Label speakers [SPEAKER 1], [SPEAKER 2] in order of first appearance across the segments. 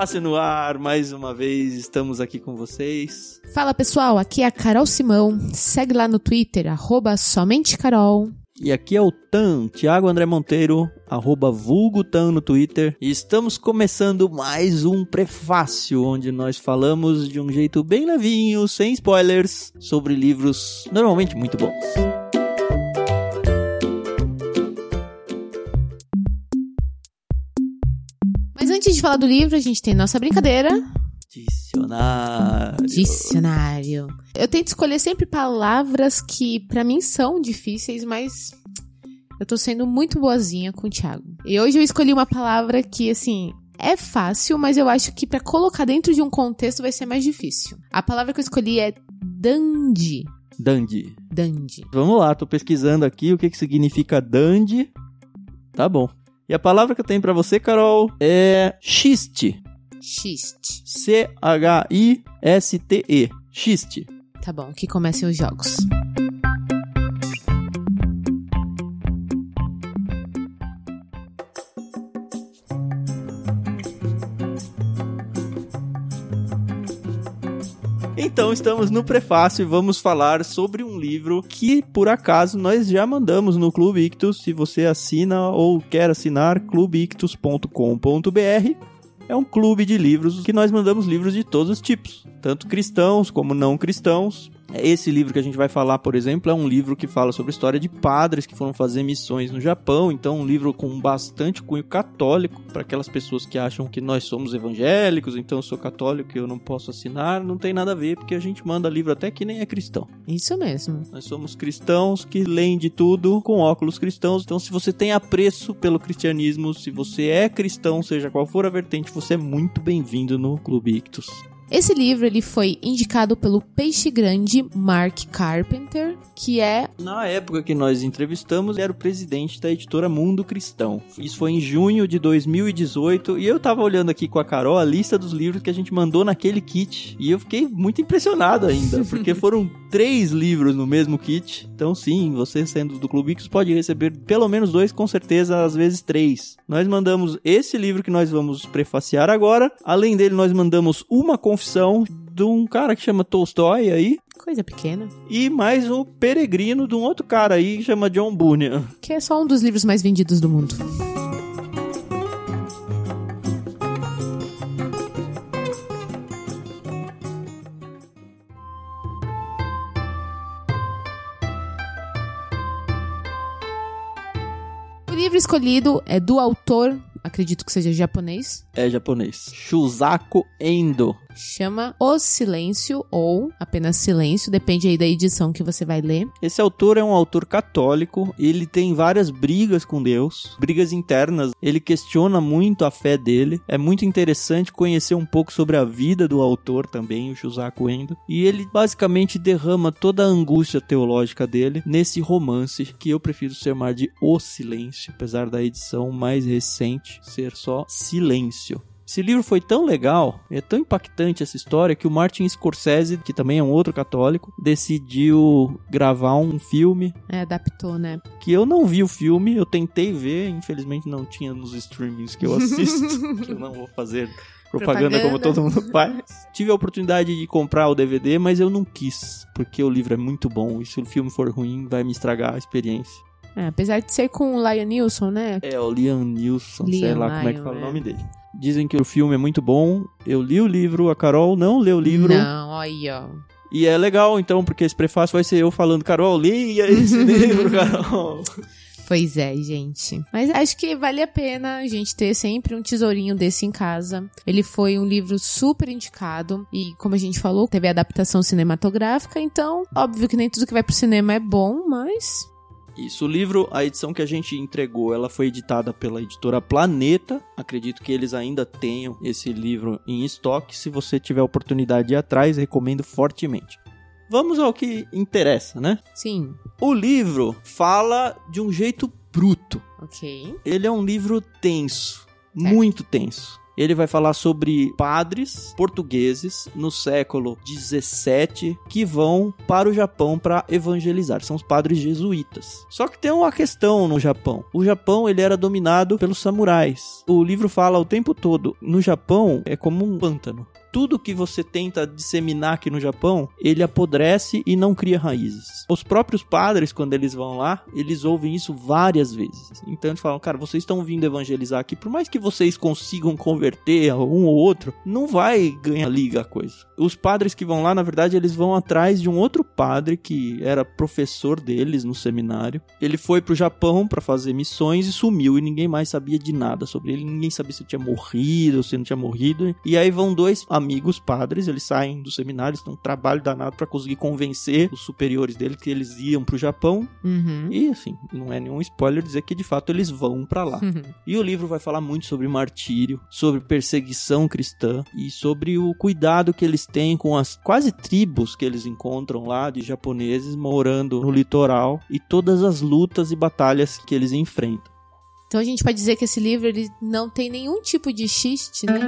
[SPEAKER 1] Prefácio no ar, mais uma vez estamos aqui com vocês.
[SPEAKER 2] Fala pessoal, aqui é a Carol Simão. Segue lá no Twitter, arroba somente Carol.
[SPEAKER 1] E aqui é o Tan, Thiago André Monteiro, arroba vulgo Tan no Twitter. E estamos começando mais um prefácio, onde nós falamos de um jeito bem levinho, sem spoilers, sobre livros normalmente muito bons.
[SPEAKER 2] Mas antes de falar do livro, a gente tem nossa brincadeira.
[SPEAKER 1] Dicionário.
[SPEAKER 2] Dicionário. Eu tento escolher sempre palavras que pra mim são difíceis, mas eu tô sendo muito boazinha com o Thiago. E hoje eu escolhi uma palavra que, assim, é fácil, mas eu acho que pra colocar dentro de um contexto vai ser mais difícil. A palavra que eu escolhi é dandy.
[SPEAKER 1] Dandy.
[SPEAKER 2] Dandy.
[SPEAKER 1] Vamos lá, tô pesquisando aqui o que, que significa dandy. Tá bom. E a palavra que eu tenho pra você, Carol, é xiste.
[SPEAKER 2] Xiste.
[SPEAKER 1] C-H-I-S-T-E. Xiste.
[SPEAKER 2] Tá bom, que comecem os jogos.
[SPEAKER 1] Então estamos no prefácio e vamos falar sobre um livro que, por acaso, nós já mandamos no Clube Ictus. Se você assina ou quer assinar, clubeictus.com.br. É um clube de livros que nós mandamos livros de todos os tipos, tanto cristãos como não cristãos. Esse livro que a gente vai falar, por exemplo, é um livro que fala sobre a história de padres que foram fazer missões no Japão. Então, um livro com bastante cunho católico para aquelas pessoas que acham que nós somos evangélicos, então eu sou católico e eu não posso assinar. Não tem nada a ver, porque a gente manda livro até que nem é cristão.
[SPEAKER 2] Isso mesmo.
[SPEAKER 1] Nós somos cristãos que leem de tudo com óculos cristãos. Então, se você tem apreço pelo cristianismo, se você é cristão, seja qual for a vertente, você é muito bem-vindo no Clube Ictus.
[SPEAKER 2] Esse livro ele foi indicado pelo Peixe Grande Mark Carpenter, que é
[SPEAKER 1] Na época que nós entrevistamos, ele era o presidente da editora Mundo Cristão. Isso foi em junho de 2018 e eu tava olhando aqui com a Carol a lista dos livros que a gente mandou naquele kit e eu fiquei muito impressionado ainda, porque foram três livros no mesmo kit. Então, sim, você sendo do Clube Ictus pode receber pelo menos dois, com certeza, às vezes três. Nós mandamos esse livro que nós vamos prefaciar agora. Além dele, nós mandamos uma confissão de um cara que chama Tolstói aí.
[SPEAKER 2] coisa pequena,
[SPEAKER 1] E mais um peregrino de um outro cara aí que chama John Bunyan.
[SPEAKER 2] que é só um dos livros mais vendidos do mundo. Escolhido é do autor, acredito que seja japonês,
[SPEAKER 1] É japonês. Shusaku Endo.
[SPEAKER 2] Chama O Silêncio ou apenas Silêncio, depende aí da edição que você vai ler.
[SPEAKER 1] Esse autor é um autor católico, ele tem várias brigas com Deus, brigas internas, ele questiona muito a fé dele. É muito interessante conhecer um pouco sobre a vida do autor também, o Shusaku Endo, e ele basicamente derrama toda a angústia teológica dele nesse romance que eu prefiro chamar de O Silêncio, apesar da edição mais recente ser só Silêncio. Esse livro foi tão legal, é tão impactante essa história, que o Martin Scorsese, que também é um outro católico, decidiu gravar um filme
[SPEAKER 2] É, adaptou, né?
[SPEAKER 1] que eu não vi o filme, eu tentei ver, infelizmente não tinha nos streamings que eu assisto, que eu não vou fazer propaganda,
[SPEAKER 2] Propaganda.
[SPEAKER 1] como todo mundo faz. Tive a oportunidade de comprar o DVD, mas eu não quis, porque o livro é muito bom e se o filme for ruim, vai me estragar a experiência.
[SPEAKER 2] É, apesar de ser com o Lion Nilsson, né?
[SPEAKER 1] É o Liam sei
[SPEAKER 2] Liam
[SPEAKER 1] lá como é que fala o
[SPEAKER 2] é.
[SPEAKER 1] nome dele. Dizem que o filme é muito bom. Eu li o livro, a Carol não leu o livro.
[SPEAKER 2] Não, olha, ó.
[SPEAKER 1] E é legal, então, porque esse prefácio vai ser eu falando, Carol, leia esse livro, Carol.
[SPEAKER 2] Pois é, gente. Mas acho que vale a pena a gente ter sempre um tesourinho desse em casa. Ele foi um livro super indicado e, como a gente falou, teve adaptação cinematográfica, então, óbvio que nem tudo que vai pro cinema é bom, mas
[SPEAKER 1] Isso, o livro, a edição que a gente entregou, ela foi editada pela editora Planeta. Acredito que eles ainda tenham esse livro em estoque. Se você tiver a oportunidade de ir atrás, recomendo fortemente. Vamos ao que interessa, né?
[SPEAKER 2] sim,
[SPEAKER 1] O livro fala de um jeito bruto.
[SPEAKER 2] ok.
[SPEAKER 1] Ele é um livro tenso, muito tenso. Ele vai falar sobre padres portugueses no século 17 que vão para o Japão para evangelizar. São os padres jesuítas. Só que tem uma questão no Japão. O Japão ele era dominado pelos samurais. O livro fala o tempo todo. No Japão é como um pântano tudo que você tenta disseminar aqui no Japão, ele apodrece e não cria raízes. Os próprios padres, quando eles vão lá, eles ouvem isso várias vezes. Então eles falam, cara, vocês estão vindo evangelizar aqui, por mais que vocês consigam converter um ou outro, não vai ganhar liga a coisa. Os padres que vão lá, na verdade, eles vão atrás de um outro padre que era professor deles no seminário. Ele foi pro Japão para fazer missões e sumiu e ninguém mais sabia de nada sobre ele. Ninguém sabia se tinha morrido, se não tinha morrido. E aí vão dois amigos padres, eles saem do seminário, estão um trabalho danado para conseguir convencer os superiores dele que eles iam pro Japão.
[SPEAKER 2] Uhum.
[SPEAKER 1] E assim, não é nenhum spoiler dizer que de fato eles vão para lá.
[SPEAKER 2] Uhum.
[SPEAKER 1] E o livro vai falar muito sobre martírio, sobre perseguição cristã e sobre o cuidado que eles têm com as quase tribos que eles encontram lá de japoneses morando no litoral e todas as lutas e batalhas que eles enfrentam.
[SPEAKER 2] Então a gente pode dizer que esse livro ele não tem nenhum tipo de xiste, né?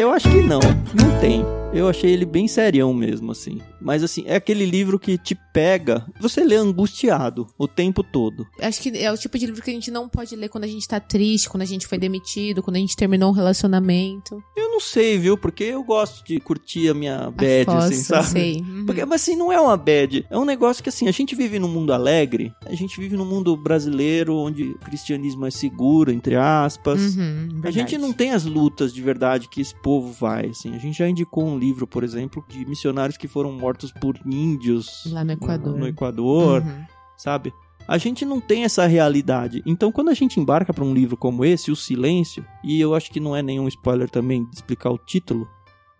[SPEAKER 1] Eu acho que não, não tem. Eu achei ele bem serião mesmo, assim. Mas, assim, é aquele livro que te pega, você lê angustiado o tempo todo.
[SPEAKER 2] Acho que é o tipo de livro que a gente não pode ler quando a gente tá triste, quando a gente foi demitido, quando a gente terminou um relacionamento.
[SPEAKER 1] Eu não sei, viu? Porque eu gosto de curtir a minha bad,
[SPEAKER 2] a
[SPEAKER 1] assim,
[SPEAKER 2] fossa,
[SPEAKER 1] sabe?
[SPEAKER 2] sei. Uhum.
[SPEAKER 1] Porque, mas assim, não é uma bad. É um negócio que, assim, a gente vive num mundo alegre, a gente vive num mundo brasileiro onde o cristianismo é seguro, entre aspas.
[SPEAKER 2] Uhum,
[SPEAKER 1] A gente não tem as lutas de verdade que esse povo vai, assim. A gente já indicou um livro, por exemplo, de missionários que foram mortos por índios
[SPEAKER 2] Lá no Equador.
[SPEAKER 1] no Equador,
[SPEAKER 2] Uhum.
[SPEAKER 1] sabe? A gente não tem essa realidade. Então, quando a gente embarca para um livro como esse, O Silêncio, e eu acho que não é nenhum spoiler também de explicar o título,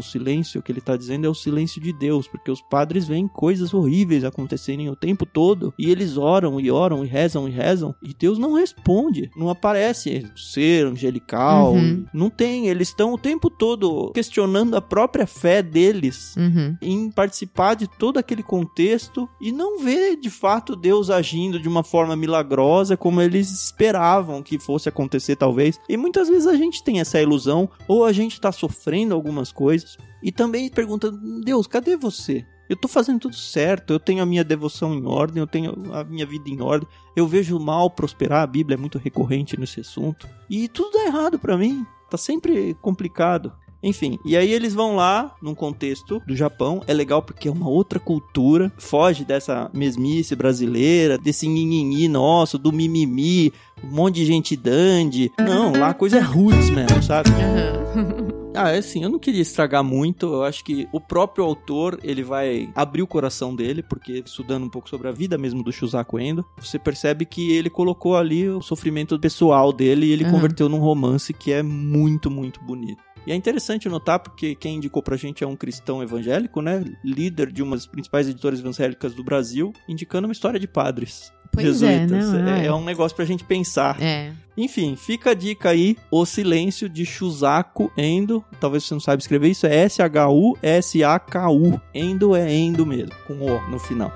[SPEAKER 1] o silêncio que ele está dizendo é o silêncio de Deus, porque os padres veem coisas horríveis acontecerem o tempo todo e eles oram e oram e rezam e rezam e Deus não responde, não aparece ser angelical,
[SPEAKER 2] Uhum.
[SPEAKER 1] não tem. Eles estão o tempo todo questionando a própria fé deles
[SPEAKER 2] Uhum.
[SPEAKER 1] em participar de todo aquele contexto e não ver de fato Deus agindo de uma forma milagrosa como eles esperavam que fosse acontecer talvez. E muitas vezes a gente tem essa ilusão ou a gente tá sofrendo algumas coisas e também pergunta: "Deus, cadê você?" Eu tô fazendo tudo certo, eu tenho a minha devoção em ordem, eu tenho a minha vida em ordem, eu vejo o mal prosperar, a Bíblia é muito recorrente nesse assunto. E tudo dá errado pra mim, tá sempre complicado. Enfim, e aí eles vão lá num contexto do Japão. É legal porque é uma outra cultura, foge dessa mesmice brasileira, desse nhinhinhi nosso, do mimimi, um monte de gente dandy. Não, lá a coisa é roots mesmo, sabe?
[SPEAKER 2] Aham.
[SPEAKER 1] Ah, é assim, eu não queria estragar muito. Eu acho que o próprio autor, ele vai abrir o coração dele, porque estudando um pouco sobre a vida mesmo do Shusaku Endo, você percebe que ele colocou ali o sofrimento pessoal dele e ele
[SPEAKER 2] Aham.
[SPEAKER 1] converteu num romance que é muito, muito bonito. E é interessante notar porque quem indicou pra gente é um cristão evangélico, né? Líder de uma das principais editoras evangélicas do Brasil, indicando uma história de padres.
[SPEAKER 2] Pois é,
[SPEAKER 1] jesuítas.
[SPEAKER 2] não,
[SPEAKER 1] é,
[SPEAKER 2] é.
[SPEAKER 1] é um negócio pra gente pensar.
[SPEAKER 2] É.
[SPEAKER 1] Enfim, fica a dica aí, O Silêncio de Shusaku Endo. Talvez você não saiba escrever isso, é S-H-U-S-A-K-U. Endo é Endo mesmo, com O no final.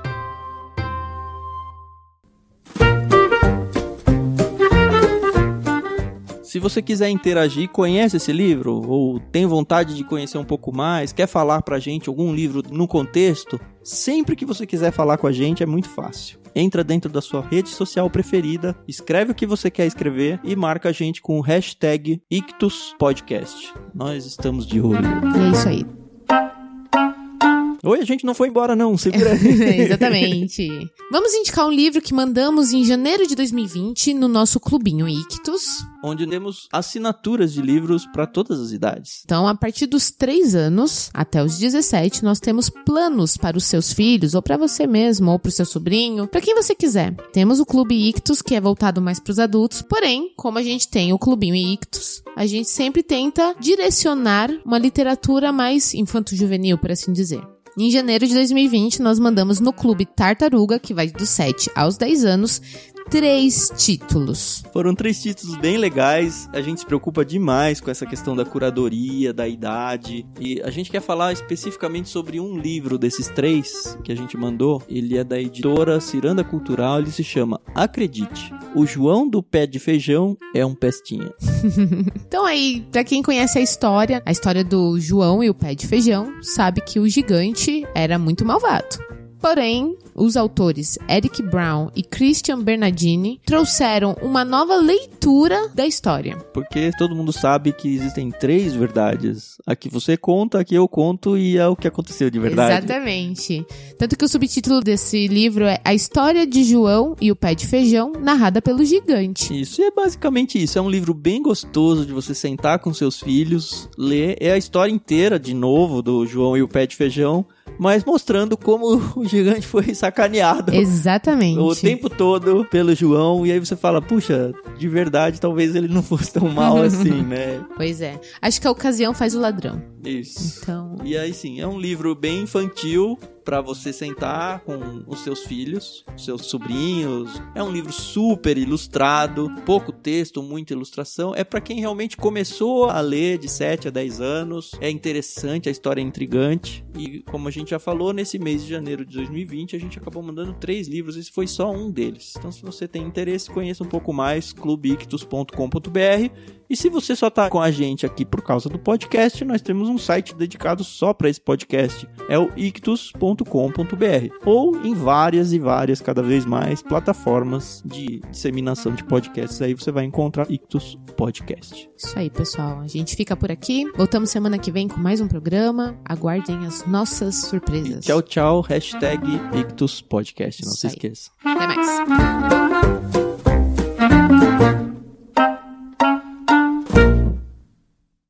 [SPEAKER 1] Se você quiser interagir, conhece esse livro ou tem vontade de conhecer um pouco mais, quer falar pra gente algum livro no contexto, sempre que você quiser falar com a gente é muito fácil. Entra dentro da sua rede social preferida, escreve o que você quer escrever e marca a gente com o hashtag IctusPodcast. Nós estamos de olho.
[SPEAKER 2] É isso aí.
[SPEAKER 1] Oi, a gente não foi embora não, segura aí.
[SPEAKER 2] Exatamente. Vamos indicar um livro que mandamos em janeiro de 2020 no nosso clubinho Ictus.
[SPEAKER 1] Onde temos assinaturas de livros para todas as idades.
[SPEAKER 2] Então, a partir dos 3 anos até os 17, nós temos planos para os seus filhos, ou para você mesmo, ou para o seu sobrinho, para quem você quiser. Temos o Clube Ictus, que é voltado mais para os adultos, porém, como a gente tem o Clubinho Ictus, a gente sempre tenta direcionar uma literatura mais infanto-juvenil, por assim dizer. Em janeiro de 2020, nós mandamos no Clube Tartaruga, que vai dos 7 aos 10 anos, três títulos.
[SPEAKER 1] Foram três títulos bem legais. A gente se preocupa demais com essa questão da curadoria, da idade. E a gente quer falar especificamente sobre um livro desses três que a gente mandou. Ele é da editora Ciranda Cultural. Ele se chama Acredite. O João do Pé de Feijão é um pestinha.
[SPEAKER 2] então aí, pra quem conhece a história, a história do João e o Pé de Feijão, sabe que o gigante era muito malvado. Porém, os autores Eric Brown e Christian Bernardini trouxeram uma nova leitura da história.
[SPEAKER 1] Porque todo mundo sabe que existem três verdades. A que você conta, a que eu conto e é o que aconteceu de verdade.
[SPEAKER 2] Exatamente. Tanto que o subtítulo desse livro é A História de João e o Pé de Feijão, narrada pelo gigante.
[SPEAKER 1] Isso, e é basicamente isso. É um livro bem gostoso de você sentar com seus filhos, ler. É a história inteira, de novo, do João e o Pé de Feijão mas mostrando como o gigante foi sacaneado.
[SPEAKER 2] Exatamente.
[SPEAKER 1] O tempo todo pelo João, e aí você fala, puxa, de verdade, talvez ele não fosse tão mal assim, né?
[SPEAKER 2] Pois é. Acho que a ocasião faz o ladrão.
[SPEAKER 1] Isso.
[SPEAKER 2] Então.
[SPEAKER 1] E aí sim, é um livro bem infantil para você sentar com os seus filhos, seus sobrinhos. É um livro super ilustrado, pouco texto, muita ilustração. É para quem realmente começou a ler de 7 a 10 anos. É interessante, a história é intrigante. E como a gente já falou, nesse mês de janeiro de 2020, a gente acabou mandando três livros. Esse foi só um deles. Então, se você tem interesse, conheça um pouco mais clubictus.com.br e se você só tá com a gente aqui por causa do podcast, nós temos um site dedicado só para esse podcast. É o ictus.com.br ou em várias e várias, cada vez mais, plataformas de disseminação de podcasts. Aí você vai encontrar Ictus Podcast.
[SPEAKER 2] Isso aí, pessoal. A gente fica por aqui. Voltamos semana que vem com mais um programa. Aguardem as nossas surpresas.
[SPEAKER 1] E tchau, tchau. Hashtag Ictus Podcast. Não Isso se aí. esqueça.
[SPEAKER 2] Até mais.